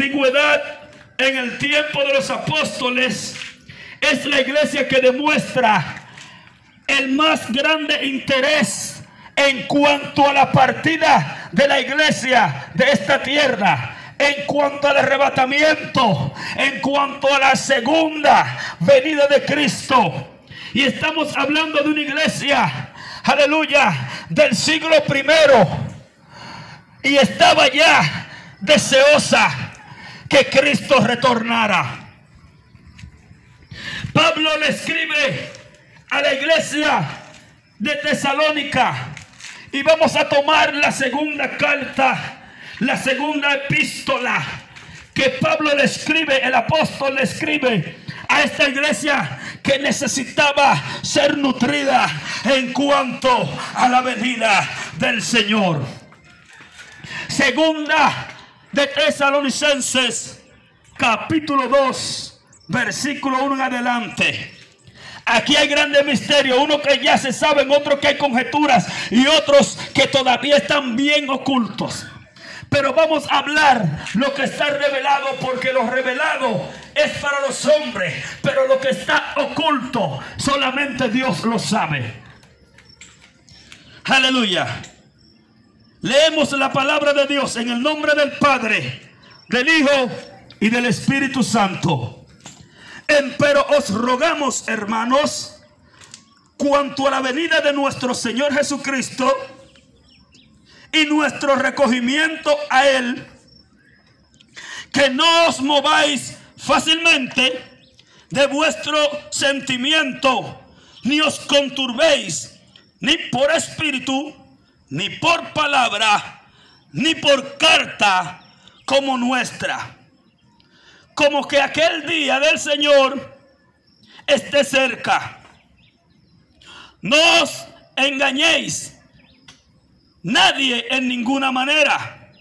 Antigüedad, en el tiempo de los apóstoles, es la iglesia que demuestra el más grande interés en cuanto a la partida de la iglesia de esta tierra en cuanto al arrebatamiento, en cuanto a la segunda venida de Cristo. Y estamos hablando de una iglesia, aleluya, del siglo primero. Y estaba ya deseosa que Cristo retornara. Pablo le escribe a la iglesia de Tesalónica y vamos a tomar la segunda carta la segunda epístola que Pablo le escribe, el apóstol le escribe a esta iglesia que necesitaba ser nutrida en cuanto a la venida del Señor. Segunda de Tesalonicenses, capítulo 2, versículo 1 en adelante. Aquí hay grandes misterios, uno que ya se saben, otro que hay conjeturas y otros que todavía están bien ocultos. Pero vamos a hablar lo que está revelado porque lo revelado es para los hombres. Pero lo que está oculto solamente Dios lo sabe. Aleluya. Leemos la palabra de Dios en el nombre del Padre, del Hijo y del Espíritu Santo. Pero os rogamos, hermanos, cuanto a la venida de nuestro Señor Jesucristo, y nuestro recogimiento a Él, que no os mováis fácilmente de vuestro sentimiento, ni os conturbéis, ni por espíritu, ni por palabra, ni por carta como nuestra. Como que aquel día del Señor esté cerca. No os engañéis Nadie en ninguna manera.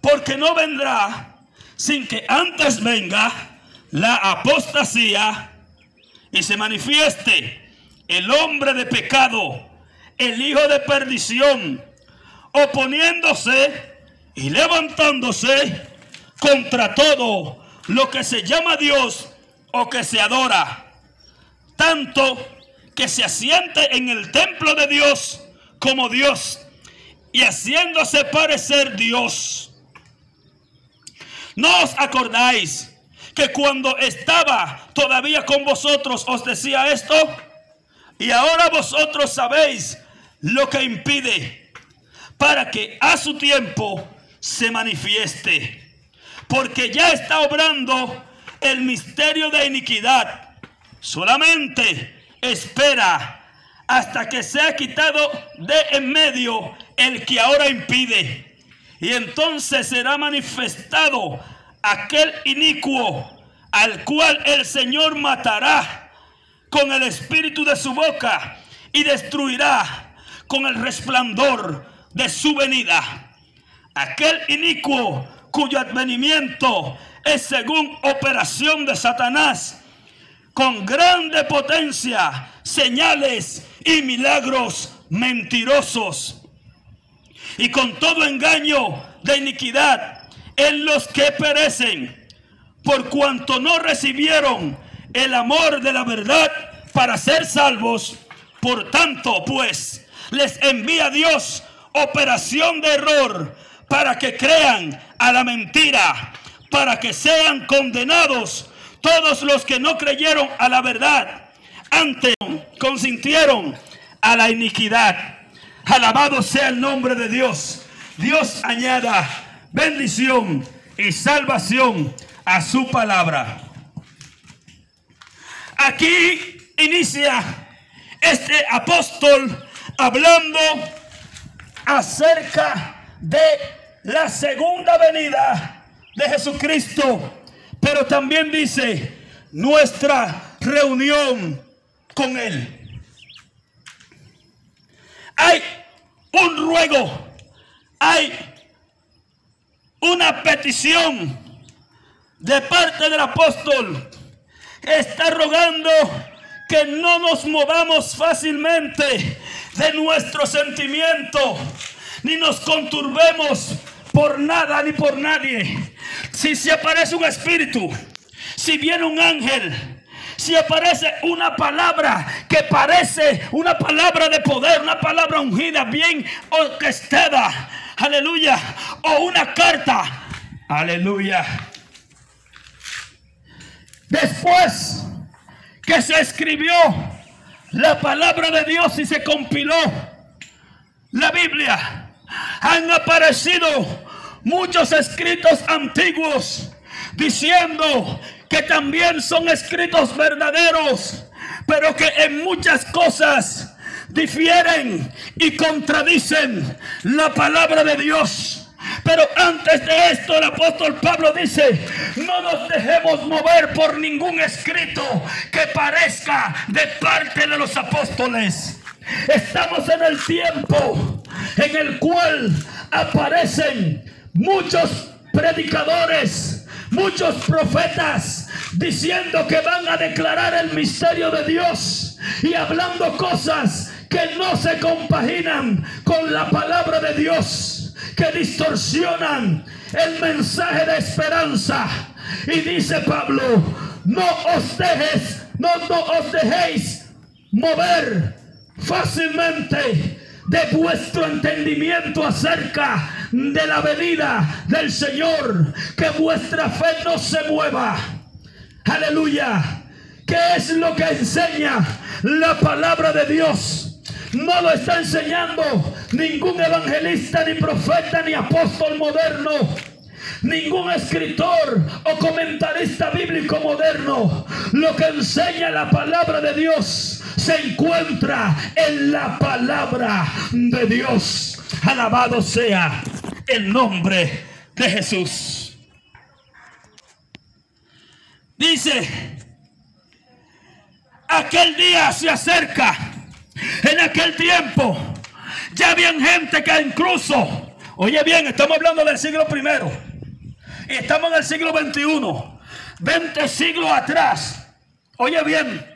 Porque no vendrá sin que antes venga la apostasía y se manifieste el hombre de pecado, el hijo de perdición, oponiéndose y levantándose contra todo lo que se llama Dios o que se adora, tanto que se asiente en el templo de Dios como Dios y haciéndose parecer Dios. ¿No os acordáis que cuando estaba todavía con vosotros os decía esto? Y ahora vosotros sabéis lo que impide para que a su tiempo se manifieste. Porque ya está obrando el misterio de iniquidad. Solamente espera hasta que sea quitado de en medio el que ahora impide. Y entonces será manifestado aquel inicuo al cual el Señor matará con el espíritu de su boca y destruirá con el resplandor de su venida. Aquel inicuo cuyo advenimiento es según operación de Satanás, con grande potencia, señales y milagros mentirosos. Y con todo engaño de iniquidad en los que perecen, por cuanto no recibieron el amor de la verdad para ser salvos. Por tanto, pues, les envía Dios operación de error para que crean a la mentira, para que sean condenados todos los que no creyeron a la verdad, antes consintieron a la iniquidad. Alabado sea el nombre de Dios. Dios añada bendición y salvación a su palabra. Aquí inicia este apóstol hablando acerca de la segunda venida de Jesucristo, pero también dice nuestra reunión con Él. Hay un ruego, hay una petición de parte del apóstol. Está rogando que no nos movamos fácilmente de nuestro sentimiento, ni nos conturbemos por nada ni por nadie. Si se aparece un espíritu, si viene un ángel, si aparece una palabra que parece una palabra de poder, una palabra ungida, bien orquestada, aleluya, o una carta, aleluya. Después que se escribió la palabra de Dios y se compiló la Biblia, han aparecido muchos escritos antiguos diciendo que también son escritos verdaderos, pero que en muchas cosas difieren y contradicen la palabra de Dios. Pero antes de esto el apóstol Pablo dice, no nos dejemos mover por ningún escrito que parezca de parte de los apóstoles. Estamos en el tiempo en el cual aparecen muchos predicadores muchos profetas diciendo que van a declarar el misterio de Dios y hablando cosas que no se compaginan con la palabra de Dios, que distorsionan el mensaje de esperanza. Y dice Pablo, no os dejes, no, no os dejéis mover fácilmente de vuestro entendimiento acerca de la venida del Señor. Que vuestra fe no se mueva. Aleluya. ¿Qué es lo que enseña la palabra de Dios? No lo está enseñando ningún evangelista, ni profeta, ni apóstol moderno ningún escritor o comentarista bíblico moderno. Lo que enseña la palabra de Dios se encuentra en la palabra de Dios. Alabado sea el nombre de Jesús. Dice, aquel día se acerca. En aquel tiempo ya había gente que incluso, oye bien, estamos hablando del siglo primero. Y estamos en el siglo 21. 20 siglos atrás. Oye bien.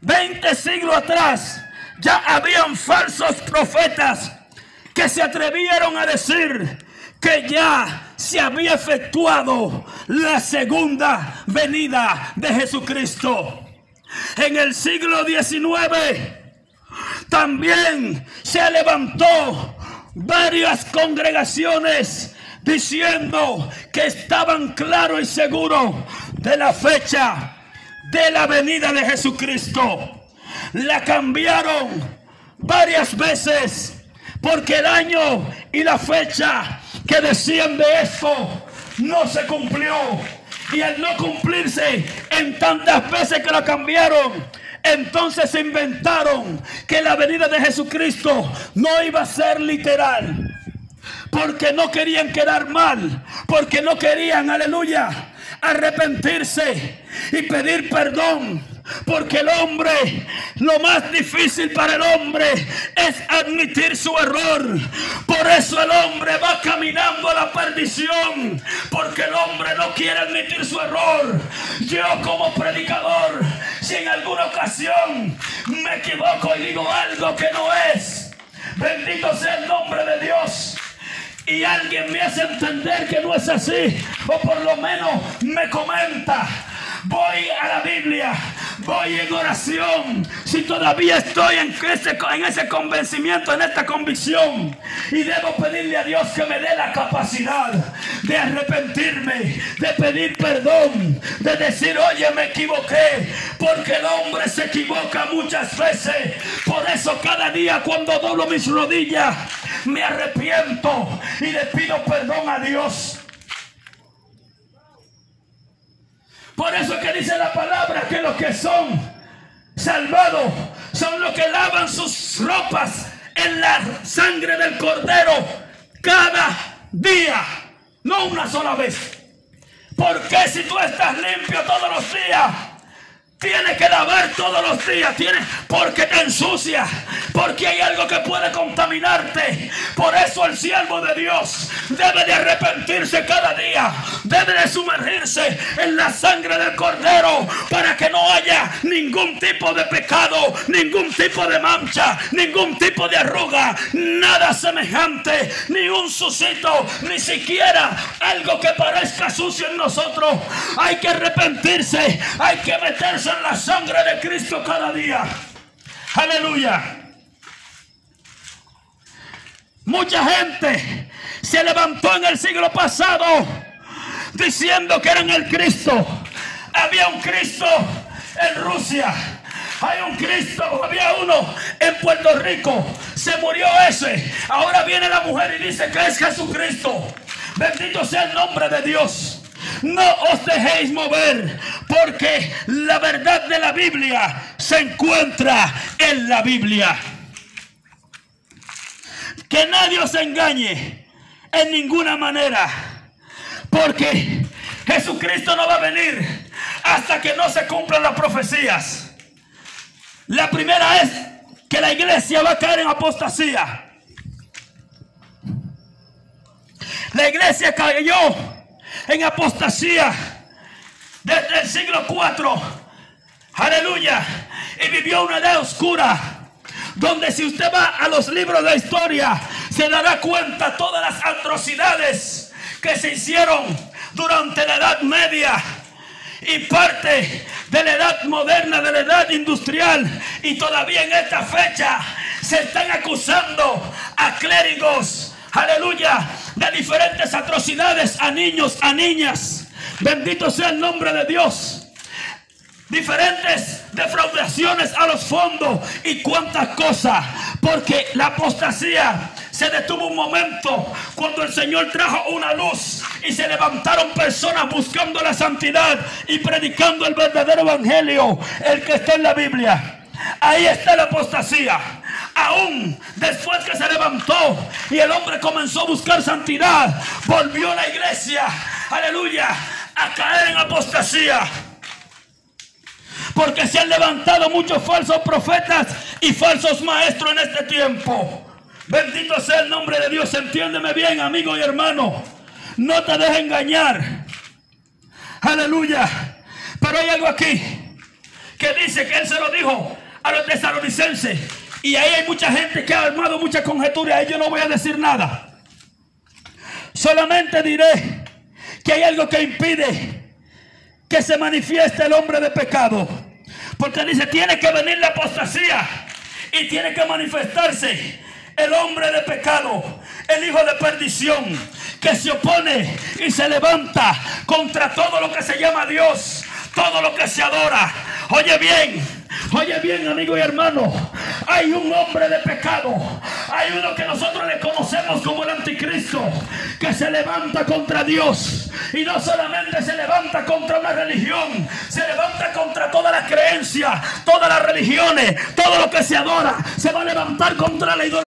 20 siglos atrás ya habían falsos profetas que se atrevieron a decir que ya se había efectuado la segunda venida de Jesucristo. En el siglo XIX también se levantó varias congregaciones diciendo que estaban claros y seguros de la fecha de la venida de Jesucristo. La cambiaron varias veces porque el año y la fecha que decían de esto no se cumplió. Y al no cumplirse en tantas veces que la cambiaron, entonces inventaron que la venida de Jesucristo no iba a ser literal. Porque no querían quedar mal. Porque no querían, aleluya, arrepentirse y pedir perdón porque el hombre, lo más difícil para el hombre es admitir su error. Por eso el hombre va caminando a la perdición. Porque el hombre no quiere admitir su error. Yo como predicador, si en alguna ocasión me equivoco y digo algo que no es, bendito sea el nombre de Dios y alguien me hace entender que no es así, o por lo menos me comenta, voy a la Biblia, voy en oración, si todavía estoy en ese, en ese convencimiento, en esta convicción, y debo pedirle a Dios que me dé la capacidad de arrepentirme, de pedir perdón, de decir, oye, me equivoqué, porque el hombre se equivoca muchas veces. Por eso cada día cuando doblo mis rodillas, me arrepiento y le pido perdón a Dios. Por eso que dice la palabra que los que son salvados son los que lavan sus ropas en la sangre del cordero cada día, no una sola vez. Porque si tú estás limpio todos los días, Tienes que lavar todos los días, tienes porque te ensucia, porque hay algo que puede contaminarte. Por eso el siervo de Dios debe de arrepentirse cada día, debe de sumergirse en la sangre del cordero para que no haya ningún tipo de pecado, ningún tipo de mancha, ningún tipo de arruga, nada semejante, ni un sucito, ni siquiera algo que parezca sucio en nosotros. Hay que arrepentirse, hay que meterse la sangre de Cristo cada día. Aleluya. Mucha gente se levantó en el siglo pasado diciendo que eran el Cristo. Había un Cristo en Rusia. Hay un Cristo, había uno en Puerto Rico. Se murió ese. Ahora viene la mujer y dice que es Jesucristo. Bendito sea el nombre de Dios. No os dejéis mover, porque la verdad de la Biblia se encuentra en la Biblia. Que nadie os engañe en ninguna manera, porque Jesucristo no va a venir hasta que no se cumplan las profecías. La primera es que la iglesia va a caer en apostasía. La iglesia cayó en apostasía desde el siglo 4. Aleluya. Y vivió una edad oscura. Donde si usted va a los libros de historia, se dará cuenta todas las atrocidades que se hicieron durante la Edad Media y parte de la edad moderna, de la edad industrial. Y todavía en esta fecha se están acusando a clérigos, aleluya, de diferentes atrocidades a niños, a niñas. Bendito sea el nombre de Dios. Diferentes defraudaciones a los fondos y cuántas cosas. Porque la apostasía se detuvo un momento cuando el Señor trajo una luz y se levantaron personas buscando la santidad y predicando el verdadero evangelio, el que está en la Biblia. Ahí está la apostasía. Aún después que se levantó y el hombre comenzó a buscar santidad, volvió la iglesia, aleluya, a caer en apostasía. Porque se han levantado muchos falsos profetas y falsos maestros en este tiempo. Bendito sea el nombre de Dios. Entiéndeme bien, amigo y hermano. No te dejes engañar. Aleluya. Pero hay algo aquí que dice que él se lo dijo a los tesalonicenses. Y ahí hay mucha gente que ha armado muchas conjeturas. Ahí yo no voy a decir nada. Solamente diré que hay algo que impide que se manifieste el hombre de pecado. Porque dice, tiene que venir la apostasía y tiene que manifestarse el hombre de pecado, el hijo de perdición, que se opone y se levanta contra todo lo que se llama Dios, todo lo que se adora. Oye bien, Oye bien, amigo y hermano, hay un hombre de pecado, hay uno que nosotros le conocemos como el anticristo, que se levanta contra Dios y no solamente se levanta contra una religión, se levanta contra toda la creencia, todas las religiones, todo lo que se adora, se va a levantar contra la idolatría.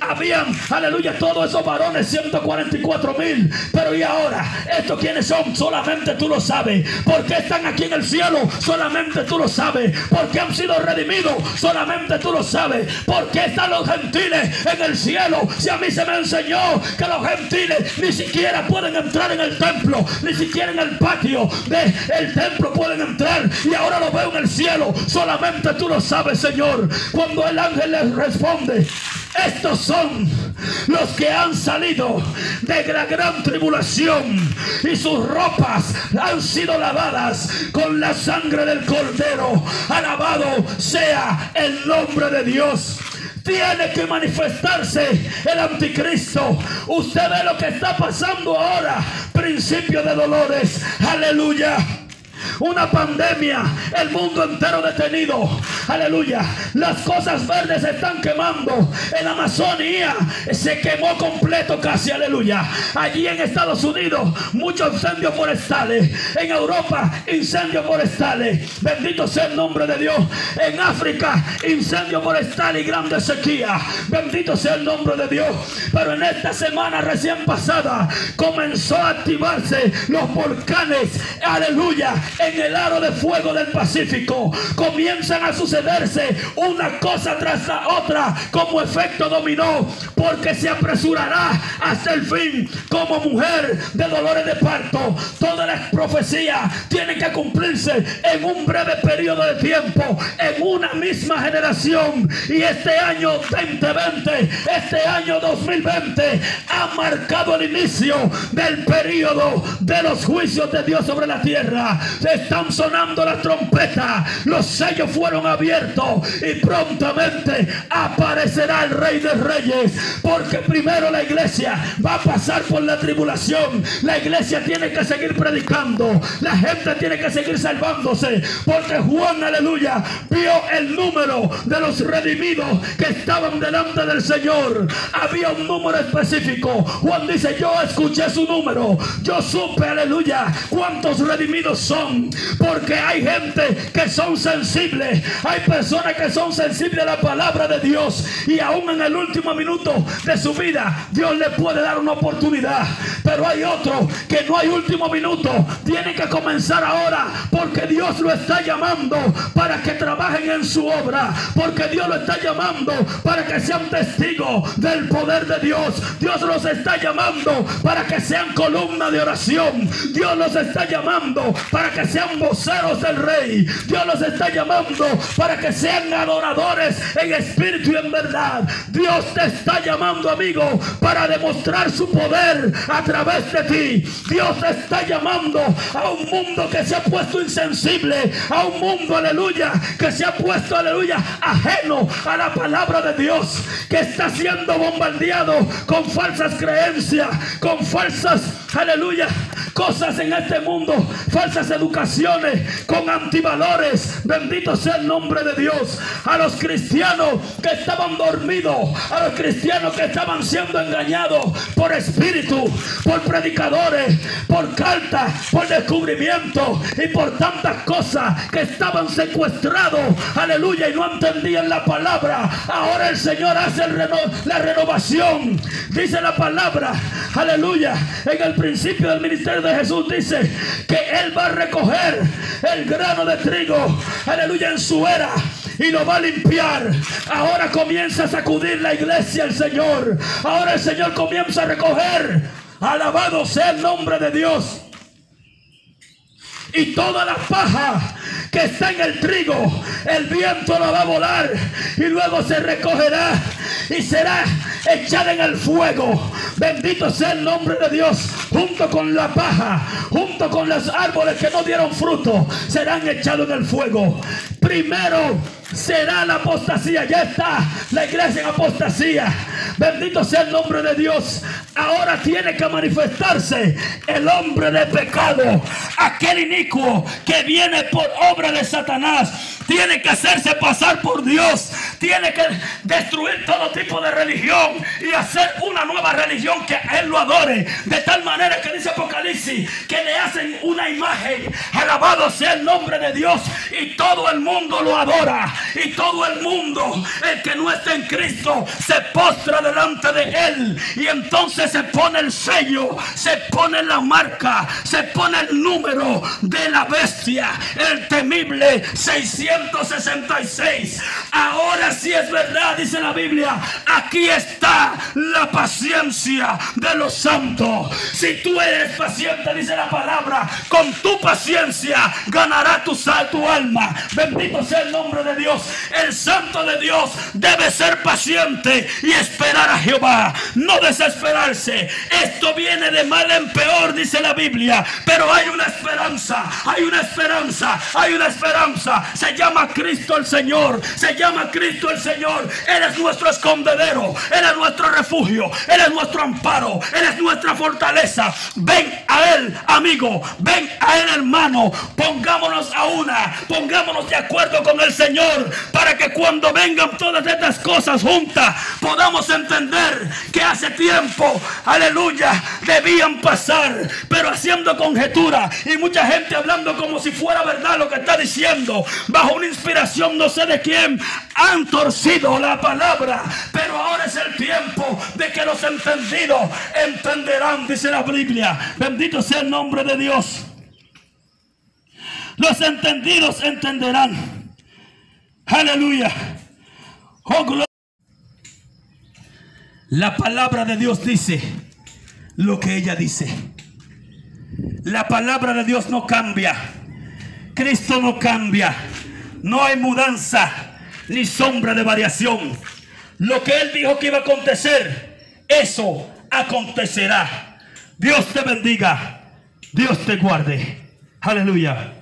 Habían, aleluya, todos esos varones, 144 mil. Pero y ahora, ¿estos quiénes son? Solamente tú lo sabes. ¿Por qué están aquí en el cielo? Solamente tú lo sabes. ¿Por qué han sido redimidos? Solamente tú lo sabes. ¿Por qué están los gentiles en el cielo? Si a mí se me enseñó que los gentiles ni siquiera pueden entrar en el templo, ni siquiera en el patio del templo pueden entrar. Y ahora lo veo en el cielo. Solamente tú lo sabes, Señor. Cuando el ángel les responde, estos son los que han salido de la gran tribulación y sus ropas han sido lavadas con la sangre del cordero. Alabado sea el nombre de Dios. Tiene que manifestarse el anticristo. Usted ve lo que está pasando ahora. Principio de dolores. Aleluya. una pandemia, el mundo entero detenido. Aleluya. Las cosas verdes se están quemando. En Amazonía se quemó completo casi. Aleluya. Allí en Estados Unidos, muchos incendios forestales. En Europa, incendios forestales. Bendito sea el nombre de Dios. En África, incendio forestal y grande sequía. Bendito sea el nombre de Dios. Pero en esta semana recién pasada comenzó a activarse los volcanes. Aleluya. En el aro de fuego del Pacífico. Comienzan a sucederse una cosa tras la otra como efecto dominó. Porque se apresurará hasta el fin como mujer de dolores de parto. Todas las profecías tienen que cumplirse en un breve periodo de tiempo. En una misma generación. Y este año 2020, este año 2020 ha marcado el inicio del periodo de los juicios de Dios sobre la tierra. Están sonando las trompetas, los sellos fueron abiertos y prontamente aparecerá el Rey de Reyes. Porque primero la iglesia va a pasar por la tribulación. La iglesia tiene que seguir predicando. La gente tiene que seguir salvándose. Porque Juan, aleluya, vio el número de los redimidos que estaban delante del Señor. Había un número específico. Juan dice, yo escuché su número. Yo supe, aleluya, cuántos redimidos son. Porque hay gente que son sensibles. Hay personas que son sensibles a la palabra de Dios. Y aún en el último minuto de su vida, Dios le puede dar una oportunidad. Pero hay otro que no hay último minuto. Tiene que comenzar ahora. Porque Dios lo está llamando para que trabajen en su obra. Porque Dios lo está llamando para que sean testigos del poder de Dios. Dios los está llamando para que sean columna de oración. Dios los está llamando para que sean voceros del rey. Dios los está llamando para que sean adoradores en espíritu y en verdad. Dios te está llamando, amigo, para demostrar su poder a través de ti. Dios está llamando a un mundo que se ha puesto insensible, a un mundo, aleluya, que se ha puesto, aleluya, ajeno a la palabra de Dios, que está siendo bombardeado con falsas creencias, con falsas, aleluya, cosas en este mundo, falsas educaciones, con antivalores. Bendito sea el nombre de Dios. A los cristianos que estaban dormidos, a los cristianos que estaban siendo engañados por espíritu, por predicadores, por cartas, por descubrimiento y por tantas cosas que estaban secuestrados. Aleluya, y no entendían la palabra. Ahora el Señor hace la renovación. Dice la palabra, aleluya, en el principio del ministerio de Jesús dice que Él va a recoger el grano de trigo, aleluya, en su era y lo va a limpiar. Ahora comienza a sacudir la iglesia el Señor. Ahora el Señor comienza a recoger. Alabado sea el nombre de Dios. Y toda la paja que está en el trigo, el viento la va a volar y luego se recogerá y será echada en el fuego. Bendito sea el nombre de Dios. Junto con la paja, junto con los árboles que no dieron fruto, serán echados en el fuego. Primero será la apostasía. Ya está la iglesia en apostasía. Bendito sea el nombre de Dios. Ahora tiene que manifestarse el hombre de pecado, aquel inicuo que viene por obra de Satanás. Tiene que hacerse pasar por Dios. Tiene que destruir todo tipo de religión y hacer una nueva religión que él lo adore. De tal manera que dice Apocalipsis que le hacen una imagen. Alabado sea el nombre de Dios y todo el mundo lo adora y todo el mundo, el que no está en Cristo, se postra delante de Él. Y entonces se pone el sello, se pone la marca, se pone el número de la bestia, el temible 666. Ahora sí es verdad, dice la Biblia, aquí está la paciencia de los santos. Si tú eres paciente, dice la palabra, con tu paciencia ganará tu, tu Bendito sea el nombre de Dios. El santo de Dios debe ser paciente y esperar a Jehová. no desesperarse. Esto viene de mal en peor, dice la Biblia, pero hay una esperanza, hay una esperanza, hay una esperanza. Se llama Cristo el Señor, se llama Cristo el Señor. Él es nuestro escondedero, Él es nuestro refugio, Él es nuestro amparo, Él es nuestra fortaleza. Ven a Él, amigo, ven a Él, hermano. Pongámonos a una, pongámonos de acuerdo con el Señor para que cuando vengan todas estas cosas juntas podamos entender que hace tiempo, aleluya, debían pasar, pero haciendo conjetura y mucha gente hablando como si fuera verdad lo que está diciendo, bajo una inspiración no sé de quién, han torcido la palabra, pero ahora es el tiempo de que los entendidos entenderán, dice la Biblia. Bendito sea el nombre de Dios. Los entendidos entenderán. Aleluya. Oh, la palabra de Dios dice lo que ella dice. La palabra de Dios no cambia. Cristo no cambia. No hay mudanza ni sombra de variación. Lo que Él dijo que iba a acontecer, eso acontecerá. Dios te bendiga. Dios te guarde. Aleluya.